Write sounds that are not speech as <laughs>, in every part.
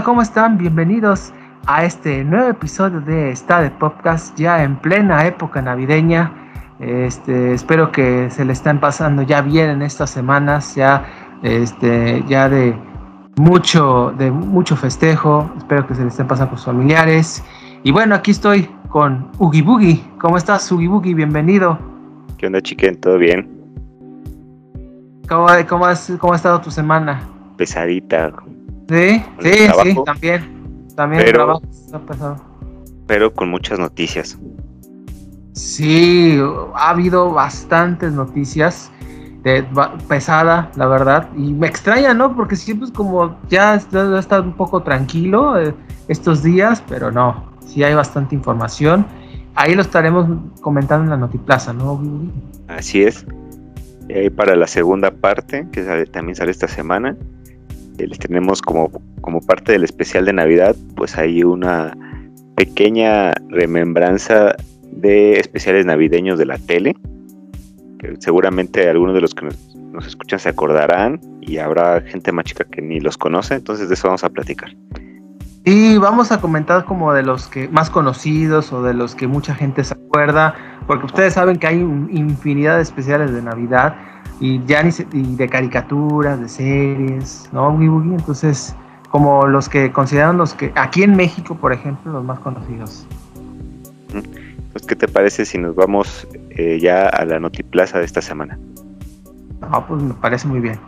Hola, ¿cómo están? Bienvenidos a este nuevo episodio de Está de Podcast, ya en plena época navideña. Este, espero que se le estén pasando ya bien en estas semanas, ya, este, ya de mucho, de mucho festejo. Espero que se le estén pasando con sus familiares. Y bueno, aquí estoy con Ugi Boogie. ¿Cómo estás, Ugi Boogie? Bienvenido. ¿Qué onda, chiquen? ¿Todo bien? ¿Cómo, cómo, has, ¿Cómo ha estado tu semana? Pesadita. Sí, sí, sí, también. También Pero- el trabajo está pesado. Pero con muchas noticias. Sí, ha habido bastantes noticias de, pesada, la verdad, y me extraña, ¿no? Porque siempre es como ya está, está un poco tranquilo eh, estos días, pero no, sí hay bastante información. Ahí lo estaremos comentando en la Notiplaza, ¿no? Así es. Y ahí para la segunda parte, que sale- también sale esta semana, les tenemos como, como parte del especial de Navidad, pues hay una pequeña remembranza de especiales navideños de la tele, seguramente algunos de los que nos, escuchan se acordarán y habrá gente más chica que ni los conoce, entonces de eso vamos a platicar. Y vamos a comentar como de los que más conocidos o de los que mucha gente se acuerda, porque ustedes saben que hay infinidad de especiales de Navidad y ya ni se- y de caricaturas, de series, ¿no? Boogie Boogie? Entonces, como los que consideran los que aquí en México, por ejemplo, los más conocidos. Pues, ¿qué te parece si nos vamos eh, ya a la Notiplaza de esta semana? Ah, pues me parece muy bien.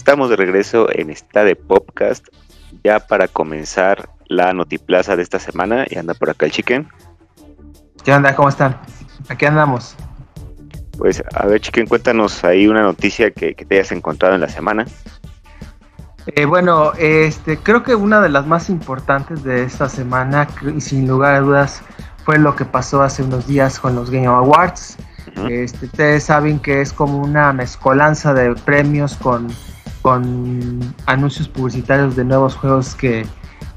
Estamos de regreso en esta de podcast ya para comenzar la Notiplaza de esta semana y anda por acá el chicken. ¿Qué onda? ¿Cómo están? Aquí andamos. Pues a ver chicken, cuéntanos ahí una noticia que, que te hayas encontrado en la semana. Eh, bueno, este, creo que una de las más importantes de esta semana, y sin lugar a dudas, fue lo que pasó hace unos días con los Game Awards. Este, ustedes saben que es como una mezcolanza de premios con, con anuncios publicitarios de nuevos juegos que,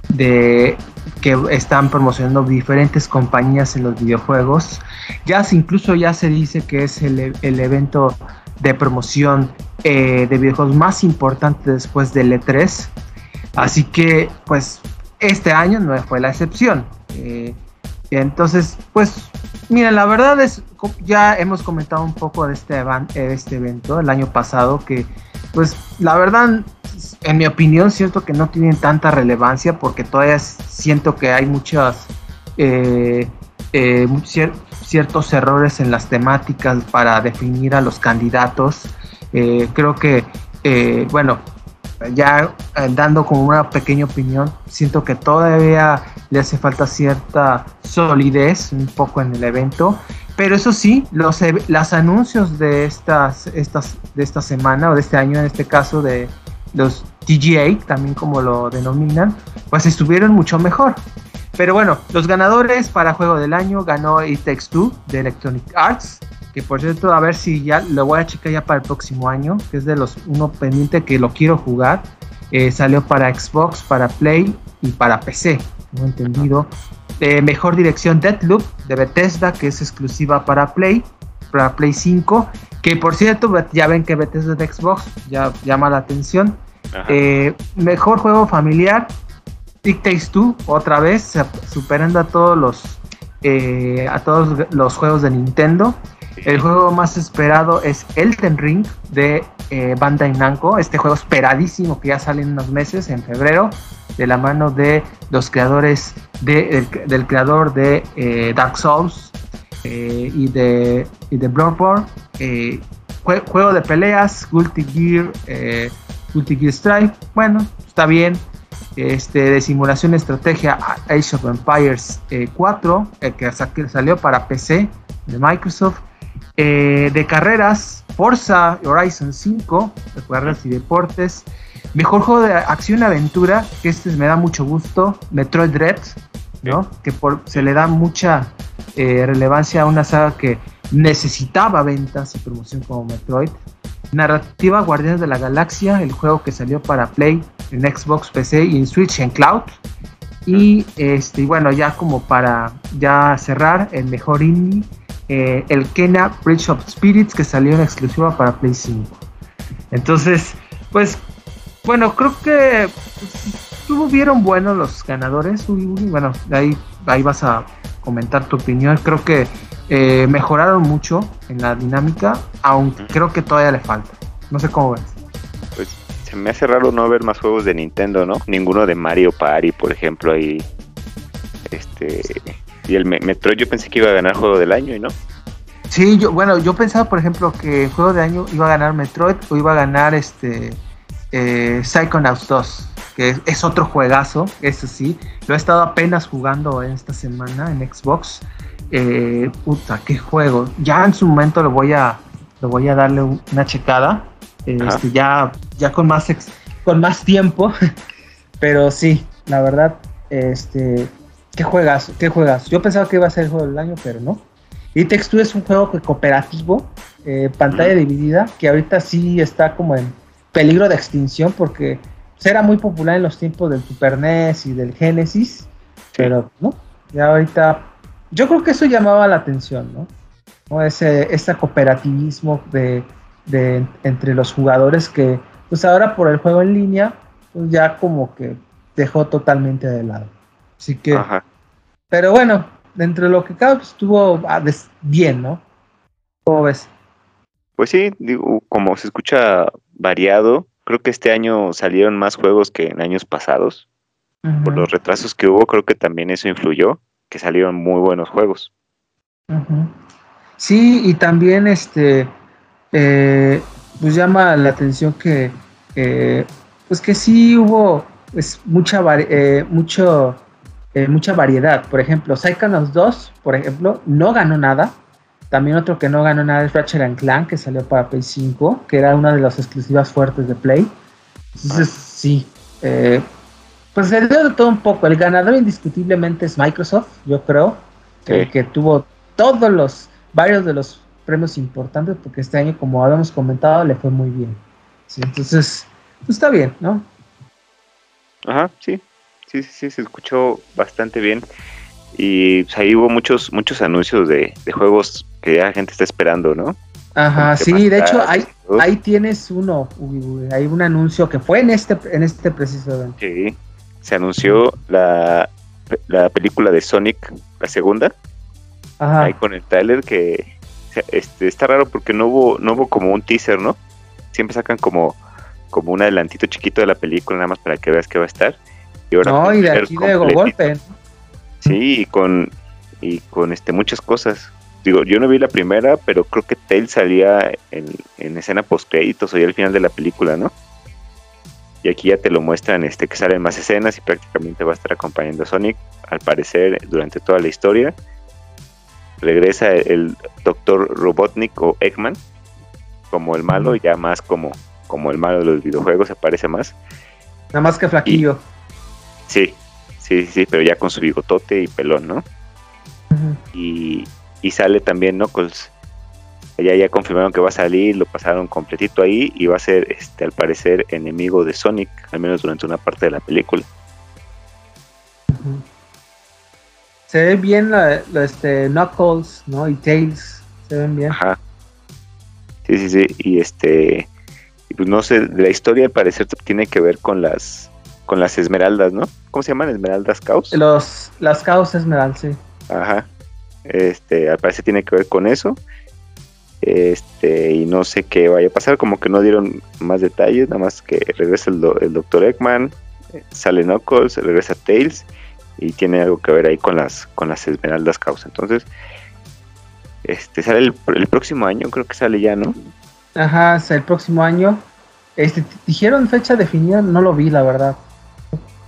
de, que están promocionando diferentes compañías en los videojuegos. Ya se- incluso ya se dice que es el, el evento de promoción eh, de videojuegos más importante después del E3. Así que, pues, este año no fue la excepción. Eh, entonces, pues, miren, la verdad es, ya hemos comentado un poco de este, eh, de este evento el año pasado, que, pues, la verdad, en mi opinión, siento que no tienen tanta relevancia porque todavía siento que hay muchas, eh, eh, cier- ciertos errores en las temáticas para definir a los candidatos. Eh, creo que, eh, bueno, ya eh, dando como una pequeña opinión, siento que todavía le hace falta cierta solidez un poco en el evento. Pero eso sí, los, los anuncios de estas, estas, de esta semana o de este año, en este caso de los TGA, también como lo denominan, pues estuvieron mucho mejor. Pero bueno, los ganadores para juego del año ganó It Takes de Electronic Arts, que por cierto, a ver si ya lo voy a checar ya para el próximo año, que es de los uno pendiente que lo quiero jugar. Eh, salió para Xbox, para Play y para PC, tengo entendido. Eh, mejor dirección Deathloop de Bethesda, que es exclusiva para Play, para Play 5, que por cierto, ya ven que Bethesda es de Xbox, ya llama la atención. Eh, mejor juego familiar, It Takes Two, otra vez, superando a todos los a todos los juegos de Nintendo. El juego más esperado es Elden Ring de eh, Bandai Namco, este juego esperadísimo que ya sale en unos meses, en febrero, de la mano de los creadores de, del, creador de eh, Dark Souls. eh, y de, Bloodborne. Jue- juego de peleas, Guilty Gear, Guilty Gear Strike. Bueno, está bien. Este, de simulación estrategia, Age of Empires eh, 4, el que salió para PC de Microsoft. Eh, de carreras, Forza Horizon 5, de carreras y deportes. Mejor juego de acción y aventura, que este me da mucho gusto, Metroid Dread, ¿no? Que por, se le da mucha eh, relevancia a una saga que necesitaba ventas y promoción como Metroid. Narrativa Guardianes de la Galaxia, el juego que salió para Play, en Xbox, PC y en Switch en Cloud. Y este, bueno, ya como para ya cerrar, el mejor indie, eh, el Kena Bridge of Spirits, que salió en exclusiva para Play 5. Entonces, pues, bueno, creo que pues, estuvieron buenos los ganadores. Bueno, ahí, ahí vas a comentar tu opinión. Creo que eh, mejoraron mucho en la dinámica, aunque creo que todavía le falta. No sé cómo ves. Me hace raro no ver más juegos de Nintendo, ¿no? Ninguno de Mario Party, por ejemplo, ahí. Este. Y el Me- Metroid yo pensé que iba a ganar juego del año y no. Sí, yo, bueno, yo pensaba, por ejemplo, que juego de año iba a ganar Metroid o iba a ganar este eh, Psychonauts 2, que es, otro juegazo, eso sí. Lo he estado apenas jugando esta semana en Xbox. Eh, puta, qué juego. Ya en su momento lo voy a, voy a darle un- una checada. Este, ya, ya con más ex- con más tiempo. <laughs> Pero sí, la verdad, este, qué juegas, qué juegas. Yo pensaba que iba a ser el juego del año, pero no. Y Text 2 es un juego cooperativo, eh, pantalla dividida, que ahorita sí está como en peligro de extinción porque era muy popular en los tiempos del Super NES y del Genesis, pero no, ya ahorita yo creo que eso llamaba la atención, ¿no? ¿No? Ese, ese cooperativismo de, de- entre los jugadores que pues ahora por el juego en línea pues ya como que dejó totalmente de lado. Así que Ajá. pero bueno, dentro de lo que cabe, pues, estuvo ah, bien, ¿no? ¿Cómo ves? Pues sí, digo, como se escucha variado, creo que este año salieron más juegos que en años pasados. Por los retrasos que hubo, creo que también eso influyó, que salieron muy buenos juegos. Sí, y también este, eh, pues llama la atención que, eh, pues que sí hubo pues, mucha, vari- eh, mucho, eh, mucha variedad. Por ejemplo, Psychonauts 2, por ejemplo, no ganó nada. También otro que no ganó nada es Ratchet Clank, que salió para Play 5, que era una de las exclusivas fuertes de Play. Entonces, sí. pues se dio de todo un poco. El ganador indiscutiblemente es Microsoft, yo creo, Sí. que tuvo todos los, varios de los premios importantes, porque este año, como habíamos comentado, le fue muy bien. Sí, entonces, pues está bien, ¿no? Ajá, sí, sí, sí, sí, se escuchó bastante bien. Y pues, ahí hubo muchos, muchos anuncios de, de juegos que ya la gente está esperando, ¿no? Ajá, sí, de hecho, hay, ahí tienes uno, Uy, uy, hay un anuncio que fue en este, en este preciso evento. Sí, se anunció la, la película de Sonic, la segunda, Ajá. ahí con el trailer que este, está raro porque no hubo, no hubo como un teaser, ¿no? Siempre sacan como, como un adelantito chiquito de la película nada más para que veas que va a estar. Y ahora No, y de aquí de golpe. Sí, y con, y con este muchas cosas. Digo, yo no vi la primera, pero creo que Tails salía en, en escena post créditos o ya al final de la película, ¿no? Y aquí ya te lo muestran este que salen más escenas y prácticamente va a estar acompañando a Sonic, al parecer, durante toda la historia. Regresa el Dr. Robotnik o Eggman como el malo, ya más como, como el malo de los videojuegos, aparece más. Nada más que flaquillo. Sí, sí, sí, pero ya con su bigotote y pelón, ¿no? Ujú. y, y sale también Knuckles. Ya, ya confirmaron que va a salir, lo pasaron completito ahí y va a ser, este, al parecer, enemigo de Sonic, al menos durante una parte de la película. Ujú. Se ve bien la, la, este, Knuckles, ¿no? Y Tails. Se ven bien. Ajá. Sí, sí, sí. Y este, pues no sé, la historia al parecer tiene que ver con las, con las esmeraldas, ¿no? ¿Cómo se llaman? Esmeraldas Caos. Los, las causas Esmeralda, sí. Ajá. Este, al parecer tiene que ver con eso. Este, y no sé qué vaya a pasar, como que no dieron más detalles, nada más que regresa el, do- el Dr. Eggman, eh, sale Knuckles, regresa Tails y tiene algo que ver ahí con las con las esmeraldas causa. Entonces, Este sale el, el próximo año, creo que sale ya, ¿no? Ajá, el próximo año. Este, dijeron fecha definida, no lo vi, la verdad.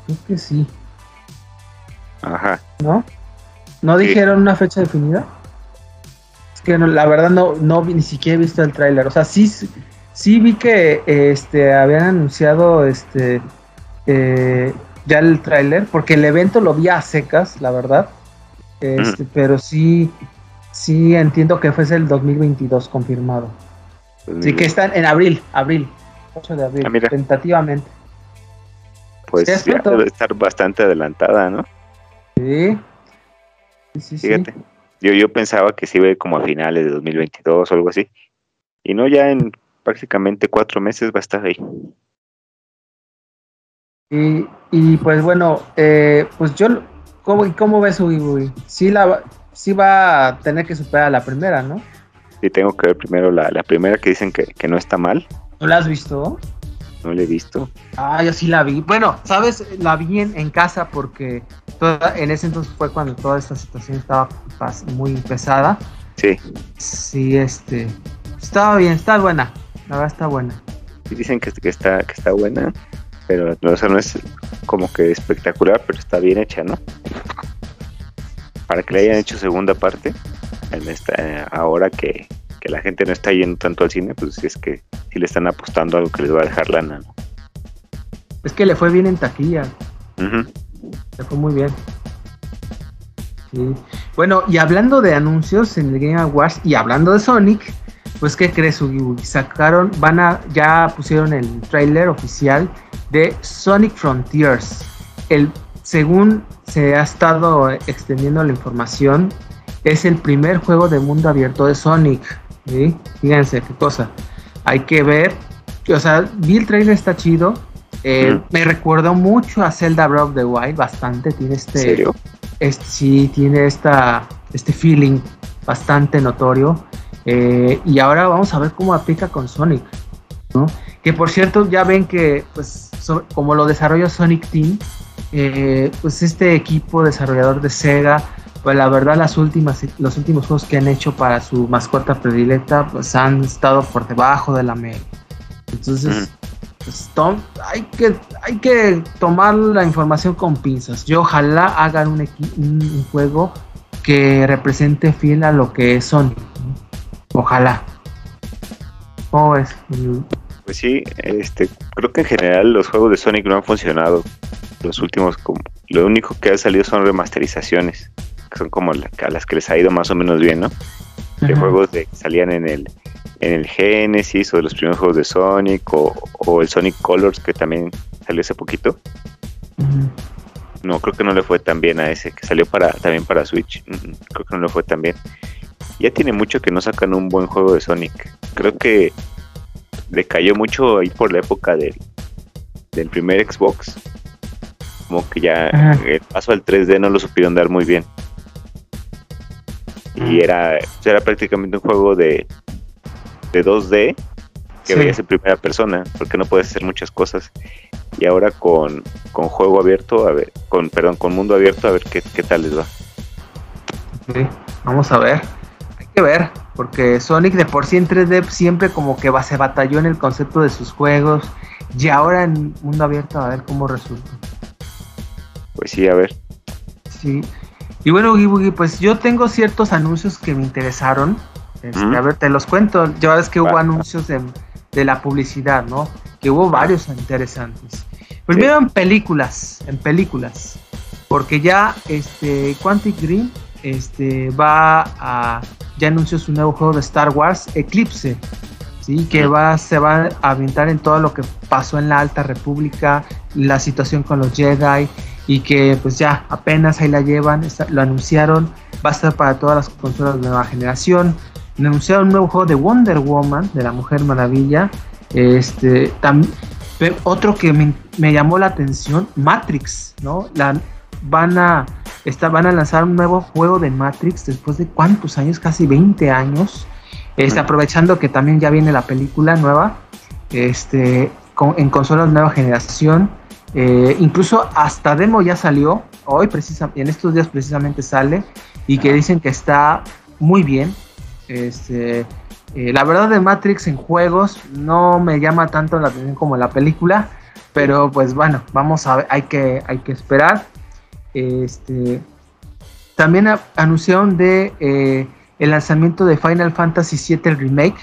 Creo que sí, Ajá. ¿no? ¿No Sí. dijeron una fecha definida? Es que no, la verdad no, no ni siquiera he visto el tráiler. O sea, sí, sí vi que este, habían anunciado este, eh, ya el tráiler, porque el evento lo vi a secas, la verdad. Este, Pero sí, sí entiendo que fuese el 2022 confirmado. Sí, que están en abril, abril, 8 de abril, Ah, tentativamente. Pues ya pronto. debe estar bastante adelantada, ¿no? Sí. Sí, sí, sí. Yo, yo pensaba que se iba a ir como a finales de 2022 o algo así. Y no, ya en prácticamente cuatro meses va a estar ahí. Y, y pues bueno, eh, pues yo, ¿cómo, cómo ves Ubi? Sí, la, va- sí va a tener que superar a la primera, ¿no? Y tengo que ver primero la, la primera que dicen que, que no está mal. ¿No la has visto? No la he visto. Ah, yo sí la vi. Bueno, ¿sabes? La vi en, en casa porque toda- en ese entonces fue cuando toda esta situación estaba muy pesada. Sí. Sí, este. Estaba bien, está buena. La verdad está buena. Y dicen que, que está, que está buena. Pero no, o sea, no es como que espectacular, pero está bien hecha, ¿no? Para que le hayan hecho segunda parte, en esta, eh, ahora que, que la gente no está yendo tanto al cine, pues es que sí le están apostando a algo que les va a dejar lana, ¿no? Es que le fue bien en taquilla. Le fue muy bien. Sí. Bueno, y hablando de anuncios en el Game Awards y hablando de Sonic, pues ¿qué crees, Ugi? Sacaron, van a, ya pusieron el tráiler oficial de Sonic Frontiers. El, según se ha estado extendiendo la información, es el primer juego de mundo abierto de Sonic. ¿sí? Fíjense qué cosa. Hay que ver, o sea, vi el trailer está chido. eh, Mm. Me recuerda mucho a Zelda Breath of the Wild, bastante. Tiene este, este, sí, tiene esta, este feeling bastante notorio. Eh, y ahora vamos a ver cómo aplica con Sonic. ¿no? Que por cierto, ya ven que, pues, so- como lo desarrolla Sonic Team, eh, pues este equipo desarrollador de Sega, pues la verdad las últimas, los últimos juegos que han hecho para su mascota predilecta, pues han estado por debajo de la media. Entonces, pues, tom- hay, que, hay que tomar la información con pinzas. Yo ojalá hagan un, equi- un- un juego que represente fiel a lo que es Sonic. ¿no? Ojalá. ¿Cómo ves? Pues sí, este, creo que en general los juegos de Sonic no han funcionado. Los últimos, como, lo único que ha salido son remasterizaciones, que son como la- a las que les ha ido más o menos bien, ¿no? De Ajá. juegos de, que salían en el, en el Genesis o de los primeros juegos de Sonic o, o el Sonic Colors que también salió hace poquito. No, creo que no le fue tan bien a ese, que salió para también para Switch. Mm, Creo que no le fue tan bien. Ya tiene mucho que no sacan un buen juego de Sonic. Creo que decayó mucho ahí por la época del, del primer Xbox. Como que ya Ajá. el paso al 3D no lo supieron dar muy bien. Y era, era prácticamente un juego de, de 2D que Sí. veías en primera persona, porque no puedes hacer muchas cosas. Y ahora con, con juego abierto, a ver, con, perdón, con mundo abierto, a ver qué, qué tal les va. Sí, vamos a ver. Que ver, porque Sonic de por sí en 3D siempre como que va, se batalló en el concepto de sus juegos. Y ahora en mundo abierto a ver cómo resulta. Pues sí, a ver. Sí. Y bueno, Oogie Boogie, pues yo tengo ciertos anuncios que me interesaron. Este. A ver, te los cuento. Ya ves que hubo anuncios de, de la publicidad, ¿no? Que hubo varios interesantes. Primero en películas, en películas. Porque ya este Quantic Dream este, va a. Ya anunció su nuevo juego de Star Wars, Eclipse. Sí, que va, se va a aventar en todo lo que pasó en la Alta República, la situación con los Jedi, y que pues ya apenas ahí la llevan, está- lo anunciaron, va a estar para todas las consolas de nueva generación. Anunciaron un nuevo juego de Wonder Woman, de la Mujer Maravilla. Este, tam- otro que me, me llamó la atención, Matrix, ¿no? La, van a está, van a lanzar un nuevo juego de Matrix después de cuántos años, casi 20 años. Este, aprovechando que también ya viene la película nueva, este, con- en consolas de nueva generación. Eh, incluso hasta demo ya salió, hoy precisamente, en estos días precisamente sale, y que dicen que está muy bien. Este, eh, la verdad de Matrix en juegos no me llama tanto la atención como la película, pero pues bueno, vamos a ver, hay que, hay que esperar. Este, también a- anunciaron de eh, el lanzamiento de Final Fantasy VII el remake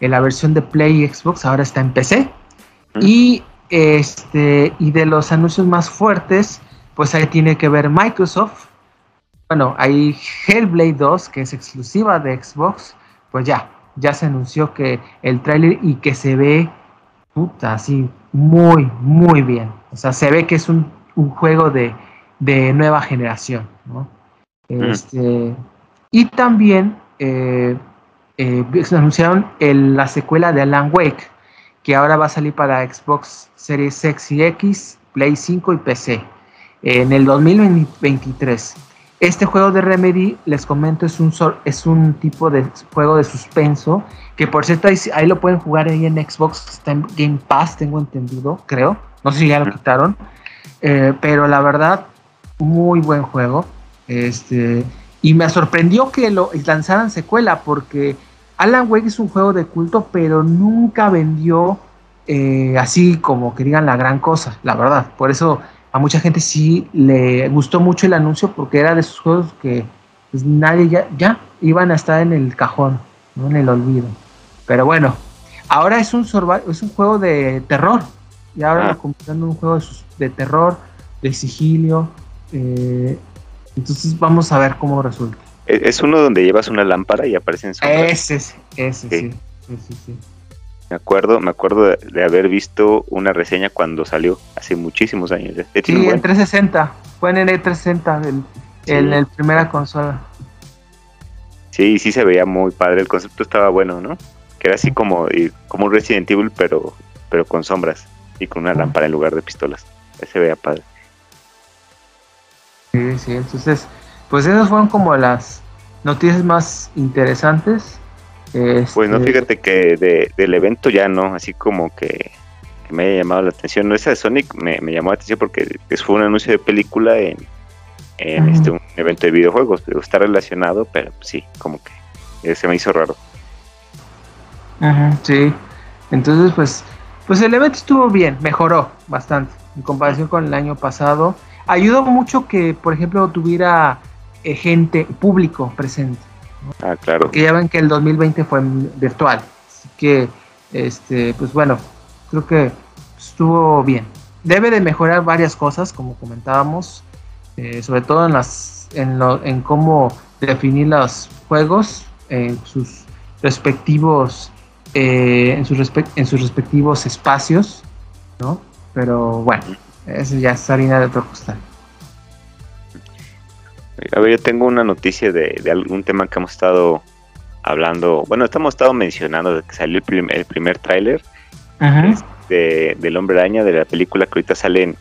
en la versión de Play y Xbox, ahora está en PC. Mm. Y este y de los anuncios más fuertes, pues ahí tiene que ver Microsoft. Bueno, hay Hellblade 2, que es exclusiva de Xbox, pues ya, ya se anunció que el tráiler y que se ve puta, así muy, muy bien. O sea, se ve que es un, un juego de, de nueva generación, ¿no? Este, y también eh, eh, se anunciaron el- la secuela de Alan Wake, que ahora va a salir para Xbox Series X y X, Play 5 y PC en el 2023. Este juego de Remedy, les comento, es un, es un tipo de juego de suspenso, que por cierto ahí, ahí lo pueden jugar ahí en Xbox, está en Game Pass, tengo entendido, creo. No sé si ya lo quitaron, eh, pero la verdad, muy buen juego. Este, y me sorprendió que lo lanzaran secuela, porque Alan Wake es un juego de culto, pero nunca vendió eh, así como que digan la gran cosa, la verdad. Por eso a mucha gente sí le gustó mucho el anuncio, porque era de esos juegos que pues, nadie ya, ya iban a estar en el cajón, ¿no? en el olvido. Pero bueno, ahora es un, es un juego de terror. Y ahora Ah. lo en un juego de, de terror, de sigilio. Eh, entonces vamos a ver cómo resulta. Es es uno donde llevas una lámpara y aparecen sombras. Ese, sí, ese, Sí. sí. sí, sí. Me acuerdo, me acuerdo de, de haber visto una reseña cuando salió hace muchísimos años. tiene Sí, en buen- 360. Fue en el E360, el, Sí. en el primera consola. Sí, sí se veía muy padre. El concepto estaba bueno, ¿no? Que era así como, como un Resident Evil, pero, pero con sombras y con una lámpara en lugar de pistolas. Ese se veía padre. Sí, sí, entonces, pues esas fueron como las noticias más interesantes. Pues no, Este, fíjate que de- del evento ya no, así como que, que me haya llamado la atención. No, esa de Sonic me, me llamó la atención porque fue un anuncio de película en, en este, un evento de videojuegos. Digo, Está relacionado, pero sí, como que eh, se me hizo raro. Ujú, sí, entonces pues, pues el evento estuvo bien, mejoró bastante en comparación con el año pasado. Ayudó mucho que, por ejemplo, tuviera eh, gente, público presente. Ah, claro. Porque ya ven que el 2020 fue virtual. Así que, este, pues bueno, creo que estuvo bien. Debe de mejorar varias cosas, como comentábamos, eh, sobre todo en las, en, lo, en cómo definir los juegos en sus respectivos, eh, en sus en sus respectivos espacios, ¿no? Pero bueno, eso ya es harina de otro costal. A ver, yo tengo una noticia de, de algún tema que hemos estado hablando. Bueno, estamos estado mencionando de que salió el, prim- el primer tráiler de, del Hombre Araña, de la película que ahorita sale en,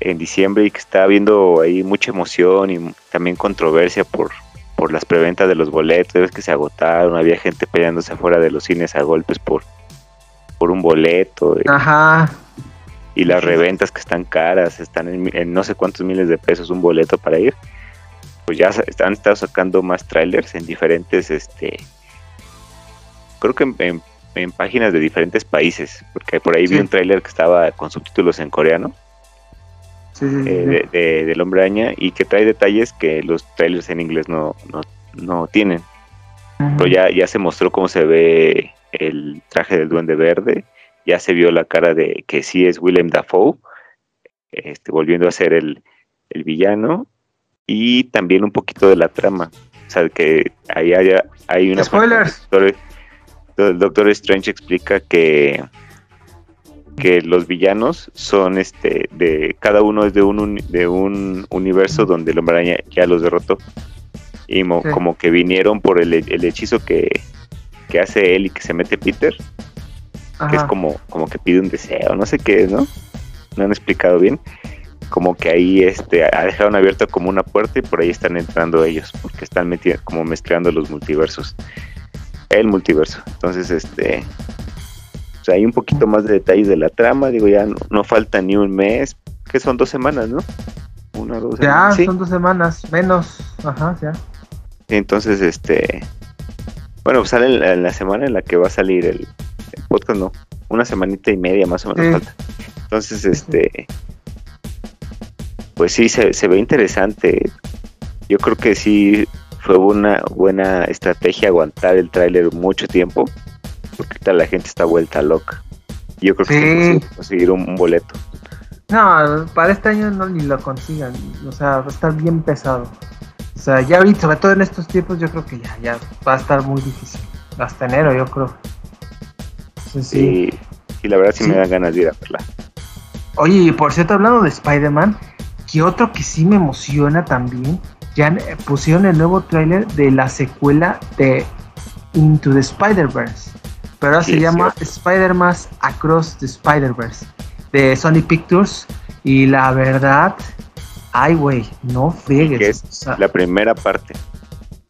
en diciembre y que está habiendo ahí mucha emoción y también controversia por, por las preventas de los boletos, ves que se agotaron, había gente peleándose afuera de los cines a golpes por, por un boleto Ajá, y las reventas que están caras, están en, no sé cuántos miles de pesos un boleto para ir. Pues ya han estado sacando más trailers en diferentes, este, creo que en, en- en páginas de diferentes países, porque por ahí vi un trailer que estaba con subtítulos en coreano sí, eh, de, de- del Hombre Araña y que trae detalles que los trailers en inglés no, no, no tienen. Pero ya, ya se mostró cómo se ve el traje del Duende Verde, ya se vio la cara de que sí es Willem Dafoe, este, volviendo a ser el, el villano, y también un poquito de la trama. O sea, que ahí haya, hay una... Spoilers. parte- El Doctor Strange explica que que los villanos son este de cada uno es de un de un universo donde el hombre ya los derrotó y mo- Sí. como que vinieron por el, el hechizo que, que hace él y que se mete Peter que es como como que pide un deseo no sé qué es no no han explicado bien. Como que ahí este ha- dejaron abierto como una puerta y por ahí están entrando ellos porque están meti- como mezclando los multiversos el multiverso. Entonces este o sea, hay un poquito más de detalles de la trama digo ya no, no falta ni un mes que son dos semanas no una dos Ya, semanas sí. son dos semanas, menos. Ajá, ya. entonces este Bueno, pues sale en la, en la semana en la que va a salir el podcast, ¿no? Una semanita y media más o menos Sí. falta. Entonces, este. Pues sí, se, se ve interesante. Yo creo que sí fue una buena estrategia aguantar el tráiler mucho tiempo. Porque ahorita la gente está vuelta loca. Yo creo que Sí. conseguir un, un boleto. No, para este año no ni lo consigan. O sea, va a estar bien pesado. O sea, ya ahorita, sobre todo en estos tiempos, yo creo que ya, ya va a estar muy difícil. Hasta enero, yo creo. Sí, sí. Y, y la verdad sí, me dan ganas de ir a verla. Oye, y por cierto, hablando de Spider-Man, que otro que sí me emociona también, ya eh, pusieron el nuevo tráiler de la secuela de Into the Spider-Verse. Pero ahora se llama. Spider-Man Across the Spider-Verse de Sony Pictures. Y la verdad, ay, güey, no fregues. Que es o sea, La primera parte.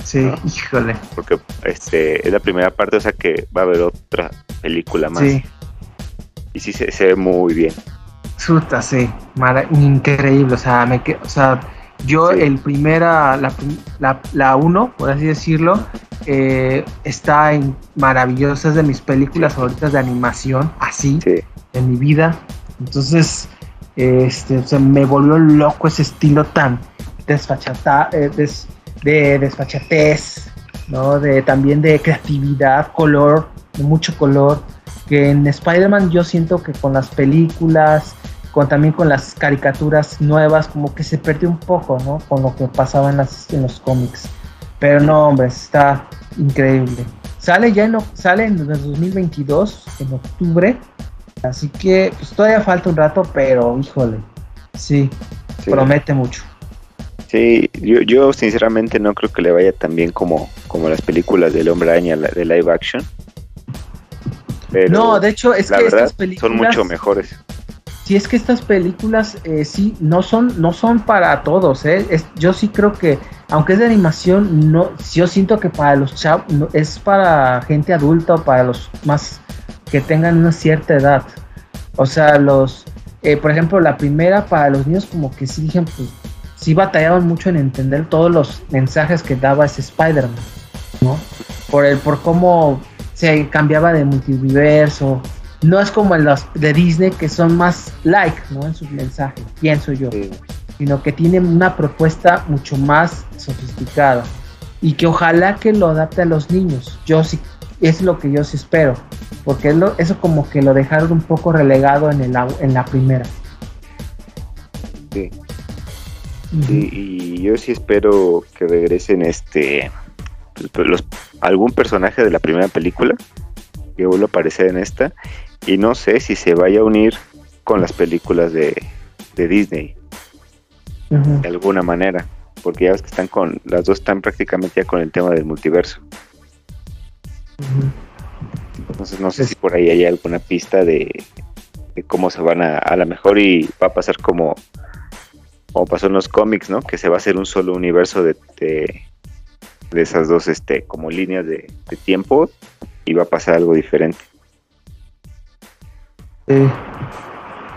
Sí, ¿no? híjole. Porque este es la primera parte, o sea que va a haber otra película más. Sí, Y sí se, se ve muy bien. Suta, sí, increíble, o sea, me o sea, yo Sí. el primera, la, la, la uno, por así decirlo, eh, está en maravillosa, es de mis películas favoritas de animación, así, Sí. en mi vida, entonces, este, o sea, me volvió loco ese estilo tan desfachata, eh, des- de desfachatez, ¿no? De, también de creatividad, color, de mucho color, que en Spider-Man yo siento que con las películas, con también con las caricaturas nuevas, como que se perdió un poco, ¿no? Con lo que pasaba en, las, en los cómics. Pero no, hombre, está increíble. Sale ya en, sale en el 2022, en octubre. Así que pues todavía falta un rato, pero híjole, sí, Sí. promete mucho. Sí, yo, yo sinceramente no creo que le vaya tan bien como, como las películas del Hombre Araña de live action. Pero no, de hecho es la que verdad estas películas son mucho mejores. Sí, es que estas películas eh, sí no son no son para todos, ¿eh? Es- yo sí creo que aunque es de animación, no yo siento que para los chavos no, es para gente adulta o para los más que tengan una cierta edad. O sea, los eh, por ejemplo, la primera para los niños como que sí dijeron pues sí batallaban mucho en entender todos los mensajes que daba ese Spider-Man, ¿no? Por el por cómo se cambiaba de multiverso, no es como en los de Disney que son más like, ¿no? En sus mensajes, pienso yo, Sí. sino que tienen una propuesta mucho más sofisticada y que ojalá que lo adapte a los niños. Yo sí, es lo que yo sí espero, porque es lo- eso como que lo dejaron un poco relegado en, el, en la primera. Sí. Sí, y yo sí espero que regresen este los, algún personaje de la primera película que vuelva a aparecer en esta y no sé si se vaya a unir con las películas de, de Disney de alguna manera porque ya ves que están con las dos están prácticamente ya con el tema del multiverso. Entonces no sé si por ahí hay alguna pista de, de cómo se van a a lo mejor y va a pasar como como pasó en los cómics no que se va a hacer un solo universo de, de, esas dos este como líneas de, tiempo y va a pasar algo diferente Sí.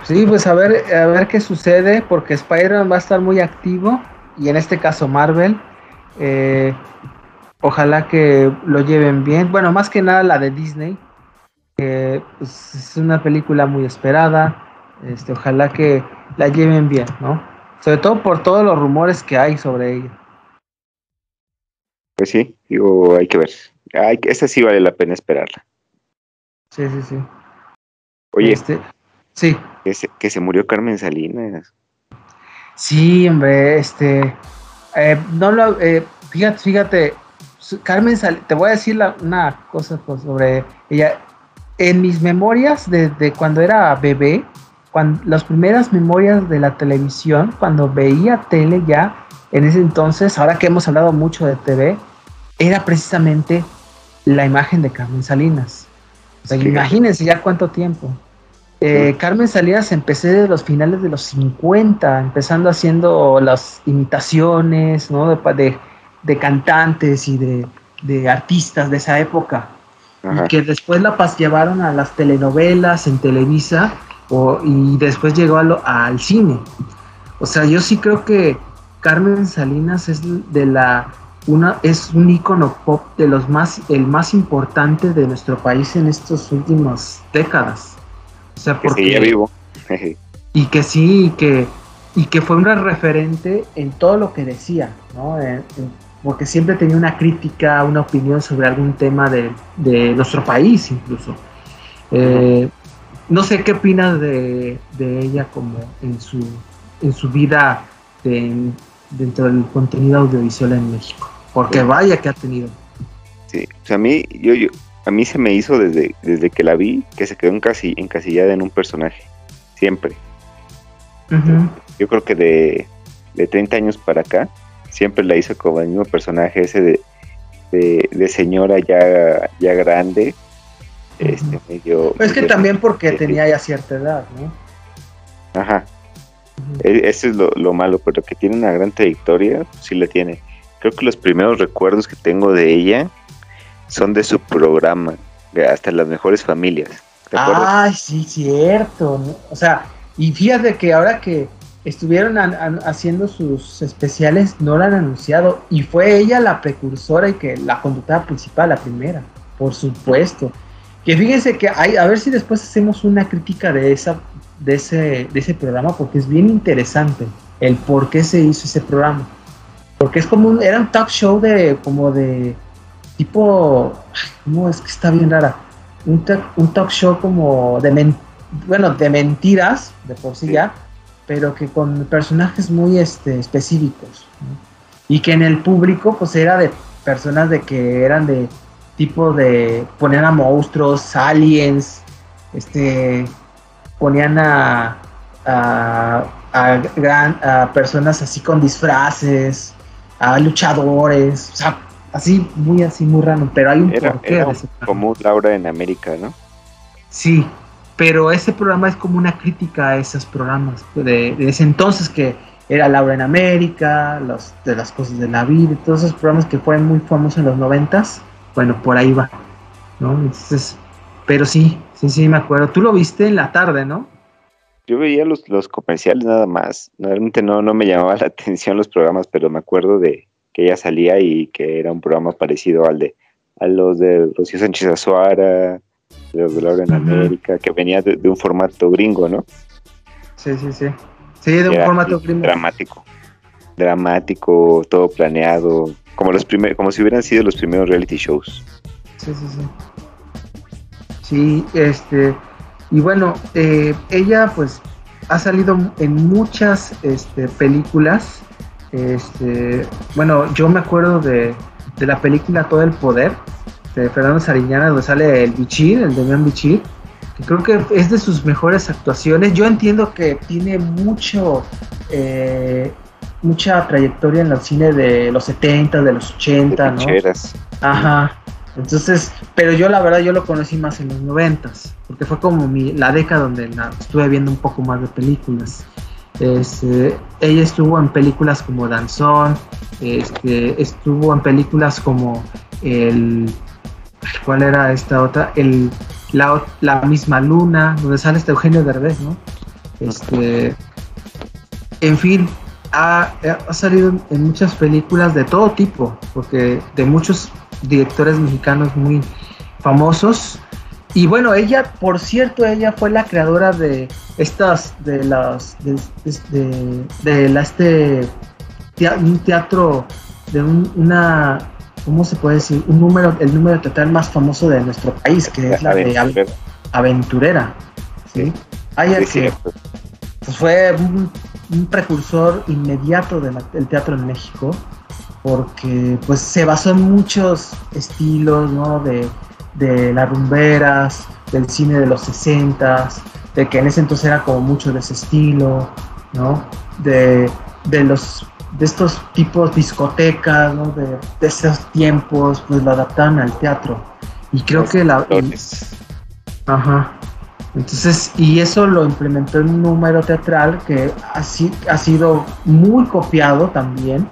Sí, pues a ver, a ver qué sucede, porque Spider-Man va a estar muy activo, y en este caso Marvel. eh, ojalá que lo lleven bien. Bueno, más que nada la de Disney, que pues, es una película muy esperada. Este, ojalá que la lleven bien, ¿no? Sobre todo por todos los rumores que hay sobre ella. pues sí digo hay que ver que- esa sí vale la pena esperarla Sí, sí, sí. oye Este, sí. que, se, que se murió Carmen Salinas Sí, hombre, este, eh, no lo, eh, fíjate, fíjate, Carmen, Sal- te voy a decir la- una cosa pues, sobre ella. En mis memorias de, de cuando era bebé, cuando, las primeras memorias de la televisión, cuando veía tele ya, en ese entonces, ahora que hemos hablado mucho de TV, era precisamente la imagen de Carmen Salinas. O sea, Sí. imagínense ya cuánto tiempo. Eh, Carmen Salinas empecé de los finales de los 50, empezando haciendo las imitaciones, ¿no? De, de, de cantantes y de, de artistas de esa época. Y que después la pas llevaron a las telenovelas en Televisa o- y después llegó a lo- al cine. O sea, yo sí creo que Carmen Salinas es de la una, es un icono pop de los más, el más importante de nuestro país en estas últimas décadas. O sea, Que porque, seguía vivo. <laughs> y que sí, y que, y que fue un referente en todo lo que decía, ¿no? En- en- porque siempre tenía una crítica, una opinión sobre algún tema de, de nuestro país incluso. Eh, no sé qué opinas de, de ella como en su, en su vida de- dentro del contenido audiovisual en México. Porque vaya que ha tenido. Sí, o sea, a mí, yo, yo, a mí se me hizo desde, desde que la vi que se quedó encasi- encasillada en un personaje. Siempre. Yo creo que de, de 30 años para acá, siempre la hizo como el mismo personaje ese de, de, de señora ya, ya grande. Este, medio. Es que medio- también porque tenía ya cierta edad, ¿no? Ajá. E- Eso es lo, lo malo, pero que tiene una gran trayectoria, sí la tiene. Creo que los primeros recuerdos que tengo de ella son de su programa, de hasta las mejores familias. ¿Te acuerdas? Ay, sí, cierto. ¿no? O sea, y fíjate que ahora que estuvieron haciendo sus especiales, no la han anunciado. Y fue ella la precursora y que la conductora principal, la primera, por supuesto. Que fíjense que hay, a ver si después hacemos una crítica de esa, de ese, de ese programa, porque es bien interesante el por qué se hizo ese programa. Porque es como un, era un talk show de, como de, tipo, ¿cómo es que está bien rara? Un, talk- un talk show como de, men- bueno, de mentiras, de por sí, Sí. ya, pero que con personajes muy este, específicos. ¿no? Y que en el público, pues era de personas de que eran de tipo de, ponían a monstruos, aliens, este, ponían a, a, a gran- a personas así con disfraces, a luchadores, o sea, así, muy así, muy random, pero hay un Era, porqué era de ese programa. como un Laura en América, ¿no? Sí, pero ese programa es como una crítica a esos programas de, de ese entonces que era Laura en América, los, de las cosas de la vida, todos esos programas que fueron muy famosos en los noventas, bueno, por ahí va, ¿no? Entonces, pero sí, sí, sí, me acuerdo. Tú lo viste en la tarde, ¿no? Yo veía los, los comerciales nada más. Realmente no, no me llamaba la <laughs> atención los programas, pero me acuerdo de que ella salía y que era un programa parecido al de a los de Rocío Sánchez Azuara, de los de Laura en. América, que venía de, de un formato gringo, ¿no? Sí, sí, sí. Sí, de un Era formato gringo. dramático. Dramático, todo planeado, como los primeros, como si hubieran sido los primeros reality shows. Sí, sí, sí. Sí, este, y bueno, eh, ella pues ha salido en muchas este, películas. Este, bueno, yo me acuerdo de, de la película Todo el Poder de Fernando Sariñana, donde sale el Bichir, el Demian Bichir, que creo que es de sus mejores actuaciones. Yo entiendo que tiene mucho, eh, mucha trayectoria en el cine de los 70, de los 80, de ¿no? Ajá. Entonces, pero yo la verdad yo lo conocí más en los noventas, porque fue como mi, la década donde la, estuve viendo un poco más de películas. Este, ella estuvo en películas como Danzón, este, estuvo en películas como el ¿cuál era esta otra? El la, la misma luna, donde sale este Eugenio Derbez, ¿no? Este, en fin, ha, ha salido en muchas películas de todo tipo, porque de muchos directores mexicanos muy famosos. Y bueno, ella, por cierto, ella fue la creadora de estas, de las, de, de, de la, este, un teatro, de un- una, ¿cómo se puede decir? Un número, el número teatral más famoso de nuestro país, que es la de Ave- Aventurera. ¿sí? Aya Sí, que. Pues fue un, un precursor inmediato de del teatro en México porque pues se basó en muchos estilos ¿no? de, de las rumberas del cine de los 60 de que en ese entonces era como mucho de ese estilo ¿no? de, de los de estos tipos discotecas ¿no? de, de esos tiempos pues lo adaptaban al teatro y creo que la, Ajá. Entonces, y eso lo implementó en un número teatral que así ha sido muy copiado también,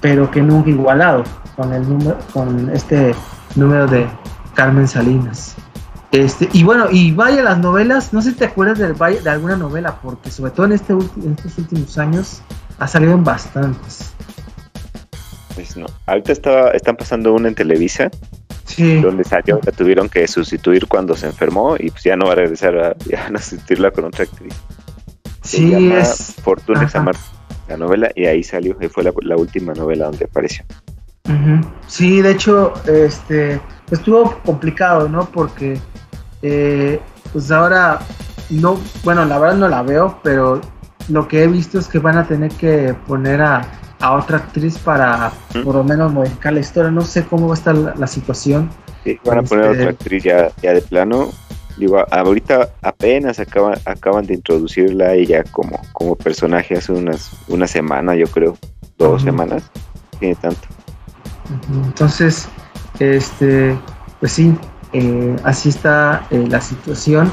pero que nunca igualado con el número, con este número de Carmen Salinas. Este, y bueno, y vaya las novelas, no sé si te acuerdas de alguna novela, porque sobre todo en, este en estos últimos años ha salido en bastantes. Pues no. Ahorita estaba, están pasando una en Televisa, Sí. donde salió, la tuvieron que sustituir cuando se enfermó y pues ya no va a regresar a, ya sustituirla con otra actriz. Se Sí, llama es. Fortuna. Samar, la novela, y ahí salió, y fue la, la última novela donde apareció. Sí, de hecho, este, estuvo complicado, ¿no? Porque, eh, pues ahora, no, bueno, la verdad no la veo, pero lo que he visto es que van a tener que poner a, a otra actriz para, por lo menos, modificar la historia. No sé cómo va a estar la, la situación. Sí, van a poner Este- otra actriz ya, ya de plano. Digo, ahorita apenas acaban, acaban de introducirla a ella como, como personaje hace unas una semana, yo creo, dos Ujú. semanas. Tiene tanto. Entonces, este, pues sí, eh, así está eh, la situación.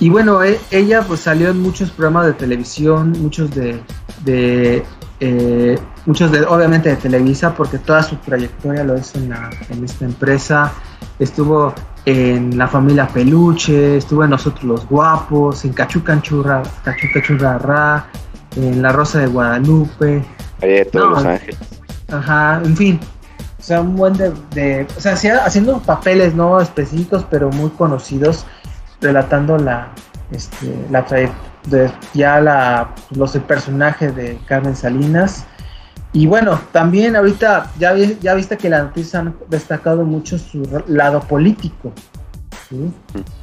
Y bueno, e- ella pues salió en muchos programas de televisión, muchos de, de eh, muchos de, obviamente de Televisa, porque toda su trayectoria lo hizo en, la- en esta empresa. Estuvo en La Familia Peluche, estuvo en Nosotros los Guapos, en Cachu Canchurra, Cachu Cachurra Ra, en La Rosa de Guadalupe, Allá de todos No, Los Ángeles. Ajá, en fin. O sea, un buen de, de- o sea, hacía- haciendo papeles no específicos, pero muy conocidos, relatando la, este, la de ya la, los el personaje de Carmen Salinas. Y bueno, también ahorita ya, ya viste que las noticias han destacado mucho su lado político. ¿sí?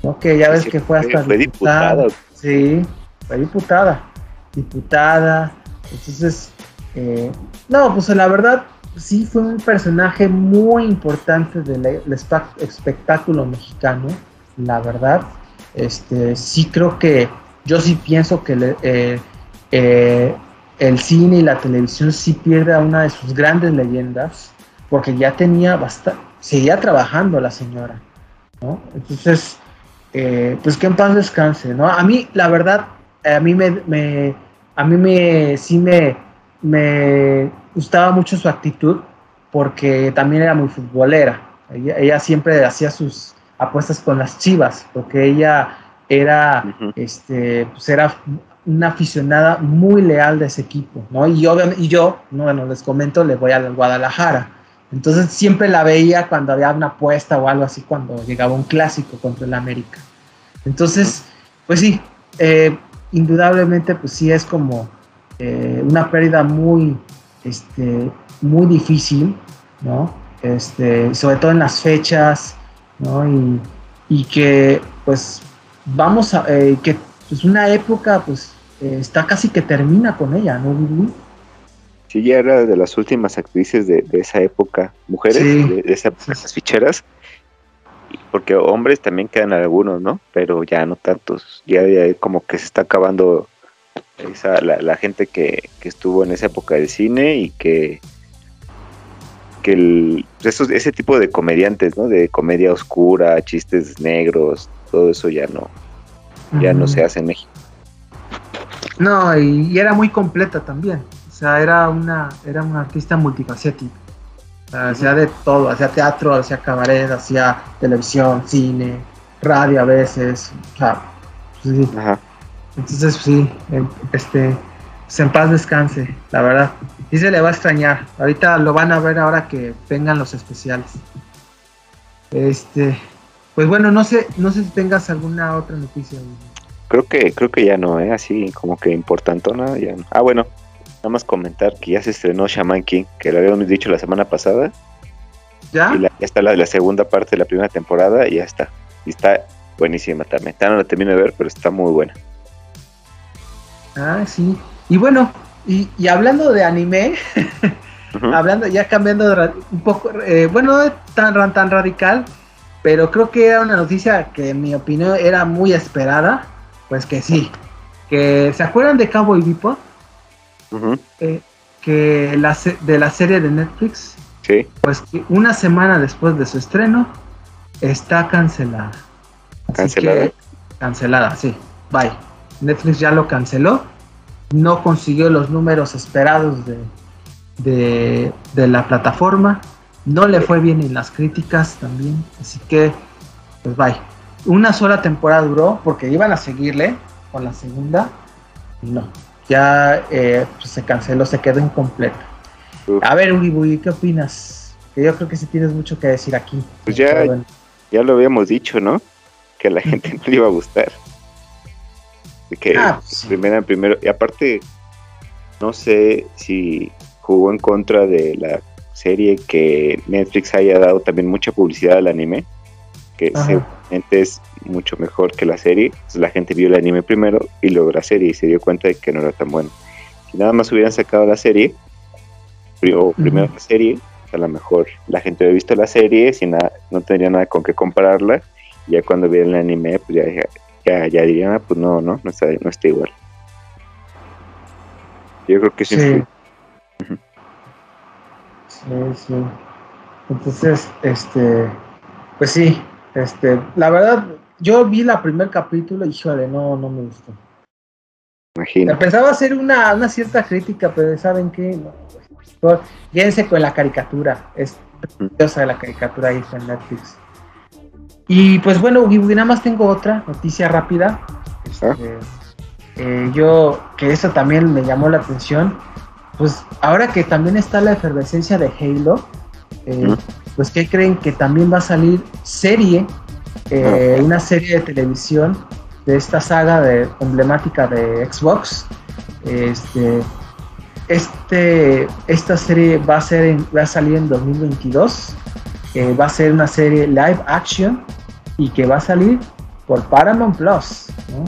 ¿No? Que ya ves Sí, que fue hasta fue diputada. Sí, fue diputada. Diputada. Entonces, eh, no, pues la verdad, sí fue un personaje muy importante del del espa- espectáculo mexicano, la verdad. Este, sí creo que, yo sí pienso que eh, eh, el cine y la televisión sí pierde a una de sus grandes leyendas, porque ya tenía bastante, seguía trabajando la señora, ¿no? Entonces, eh, pues que en paz descanse, ¿no? A mí, la verdad, a mí me, a mí me, sí me, me gustaba mucho su actitud, porque también era muy futbolera. Ella siempre hacía sus apuestas con las chivas, porque ella era, este, pues era una aficionada muy leal de ese equipo, ¿no? Y obviamente, y yo, no, bueno, les comento, le voy al Guadalajara. Entonces siempre la veía cuando había una apuesta o algo así, cuando llegaba un clásico contra el América. Entonces, pues sí, eh, indudablemente, pues sí es como eh, una pérdida muy, este, muy difícil, ¿no? Este, sobre todo en las fechas, ¿no? Y, y que, pues, vamos a, eh, que pues una época, pues, eh, está casi que termina con ella, ¿no, Vivi? Sí, ya era de las últimas actrices de, de esa época, mujeres, Sí. de, de esa época, Sí, sí. las ficheras. Porque hombres también quedan algunos, ¿no? Pero ya no tantos. Ya, ya como que se está acabando esa, la, la gente que, que estuvo en esa época del cine y que que el, esos- ese tipo de comediantes, ¿no? De comedia oscura, chistes negros, todo eso ya no, ya no se hace en México. No, y, y era muy completa también. O sea, era una, era una artista multifacética. O sea, hacía de todo, hacía teatro, hacía cabaret, hacía televisión, cine, radio a veces. O sea, pues sí. Ajá. Entonces, sí, en- este, pues en paz descanse, la verdad. Y se le va a extrañar. Ahorita lo van a ver ahora que vengan los especiales. Este, pues bueno, no sé, no sé si tengas alguna otra noticia. Creo que, creo que ya no, ¿eh? Así como que importantona, ya no. Ah, bueno, nada más comentar que ya se estrenó Shaman King, que lo habíamos dicho la semana pasada, ¿Ya? y la- ya está la, la segunda parte de la primera temporada, y ya está. Y está buenísima también. Ya no la termino de ver, pero está muy buena. Ah, sí. Y bueno, y, y hablando de anime, <laughs> hablando, ya cambiando de un poco, eh, bueno, no tan, tan radical, pero creo que era una noticia que en mi opinión era muy esperada, pues que sí. Que, ¿Se acuerdan de Cowboy Bebop? Eh, que la, se- de la serie de Netflix, Sí, pues que una semana después de su estreno, está cancelada. Así ¿Cancelada? que- cancelada, sí. Bye. Netflix ya lo canceló. No consiguió los números esperados de, de, de la plataforma. No le fue bien en las críticas también. Así que, pues bye. Una sola temporada duró porque iban a seguirle con la segunda. y No. Ya eh, pues, se canceló, se quedó incompleta. A ver, Uri Bui, ¿qué opinas? Que yo creo que sí tienes mucho que decir aquí. Pues ya- bueno. ya lo habíamos dicho, ¿no? Que a la <laughs> gente no le iba a gustar. Que Ah, pues sí. primero primero. Y aparte, no sé si jugó en contra de la serie que Netflix haya dado también mucha publicidad al anime. Que Ajá. seguramente es mucho mejor que la serie. Entonces la gente vio el anime primero y luego la serie y se dio cuenta de que no era tan bueno. Si nada más hubieran sacado la serie, o primero la serie, a lo mejor la gente hubiera visto la serie, sin nada, no tendría nada con qué compararla. Y ya cuando vieran el anime, pues ya, ya, ya, dirían, ah, pues no, no, no está, no está igual. Yo creo que sí. Sí. Sí, sí. Entonces, este, pues sí, este, la verdad, yo vi la primer capítulo y híjole, no, no me gustó. Imagino. Pensaba hacer una, una cierta crítica, pero ¿saben qué? No, pues, mejor quédense con la caricatura. Es preciosa la caricatura ahí en Netflix. Y pues bueno, nada más tengo otra noticia rápida. Ah. Este, eh, yo, que eso también me llamó la atención. Pues ahora que también está la efervescencia de Halo, eh, pues que creen que también va a salir serie, eh, una serie de televisión de esta saga de, emblemática de Xbox. Este, este, esta serie va a, ser en- va a salir en 2022. Eh, va a ser una serie live action y que va a salir por Paramount Plus. ¿no?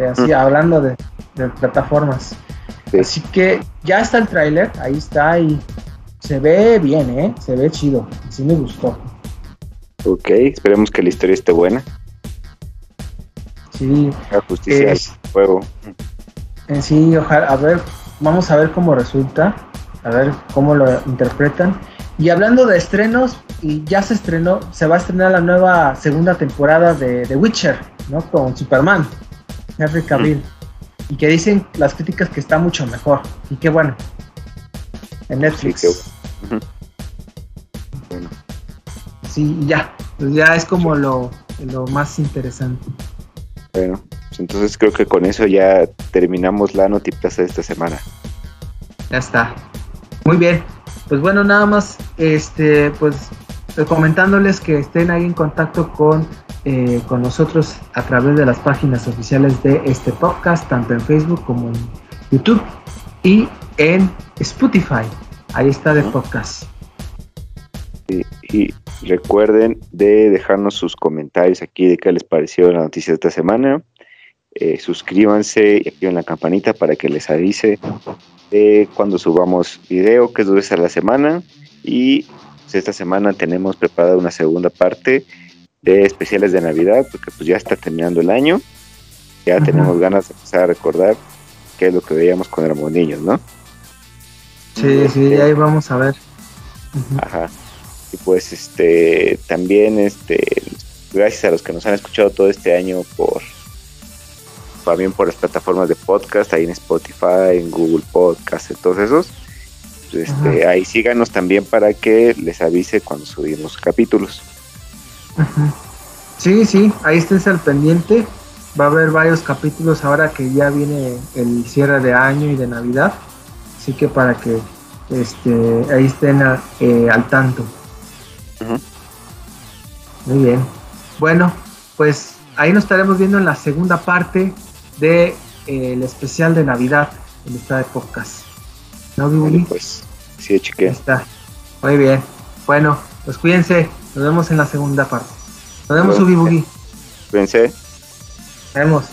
Eh, así, Mm. hablando de, de plataformas. Sí. Así que ya está el tráiler, ahí está y se ve bien, ¿eh? Se ve chido. Sí me gustó. Ok, esperemos que la historia esté buena. Sí, Haga justicia Es- al juego. En sí, ojalá, a ver, vamos a ver cómo resulta, a ver cómo lo interpretan. Y hablando de estrenos, y ya se estrenó, se va a estrenar la nueva segunda temporada de The Witcher, ¿no? Con Superman, Henry Cavill. Y que dicen las críticas que está mucho mejor. Y que bueno, en Netflix. Sí, qué Ujú. Bueno, Sí, y ya, pues ya es como lo, lo más interesante. bueno, pues entonces creo que con eso ya terminamos la notiplaza de esta semana. Ya está. Muy bien. Pues bueno, nada más, este, pues eh, comentándoles que estén ahí en contacto con, eh, con nosotros a través de las páginas oficiales de este podcast, tanto en Facebook como en YouTube y en Spotify. Ahí está de podcast. Y, y recuerden de dejarnos sus comentarios aquí de qué les pareció la noticia de esta semana. Eh, suscríbanse y activen la campanita para que les avise de cuando subamos video, que es dos veces a la semana. Y pues, esta semana tenemos preparada una segunda parte de especiales de Navidad, porque pues ya está terminando el año. Ya Ajá. tenemos ganas de empezar a recordar qué es lo que veíamos cuando éramos niños, ¿no? Sí, sí, ahí vamos a ver. Ujú. Ajá. Y pues este también este gracias a los que nos han escuchado todo este año por también por las plataformas de podcast, ahí en Spotify, en Google Podcast, en todos esos. Este, ahí síganos también para que les avise cuando subimos capítulos. Sí, sí, ahí esténse al pendiente. Va a haber varios capítulos ahora que ya viene el cierre de año y de Navidad. Así que para que este, ahí estén a- eh, al tanto. Muy bien. Bueno, pues ahí nos estaremos viendo en la segunda parte del de, eh, el especial de Navidad en esta de podcast. ¿No, Bibuli? pues sí, Ya chique. está. Muy bien. Bueno, pues cuídense. Nos vemos en la segunda parte. Nos vemos, Nos vemos. Ubi Boogie. Cuídense. Nos vemos.